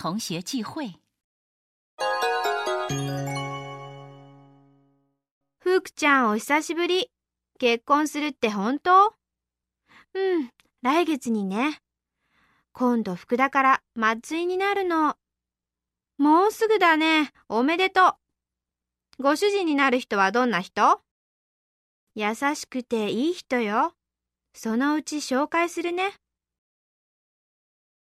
同学聚会。ふくちゃんお久しぶり。結婚するって本当？うん、来月にね。今度福田から松井になるの。もうすぐだね。おめでとう。ご主人になる人はどんな人？優しくていい人よ。そのうち紹介するね。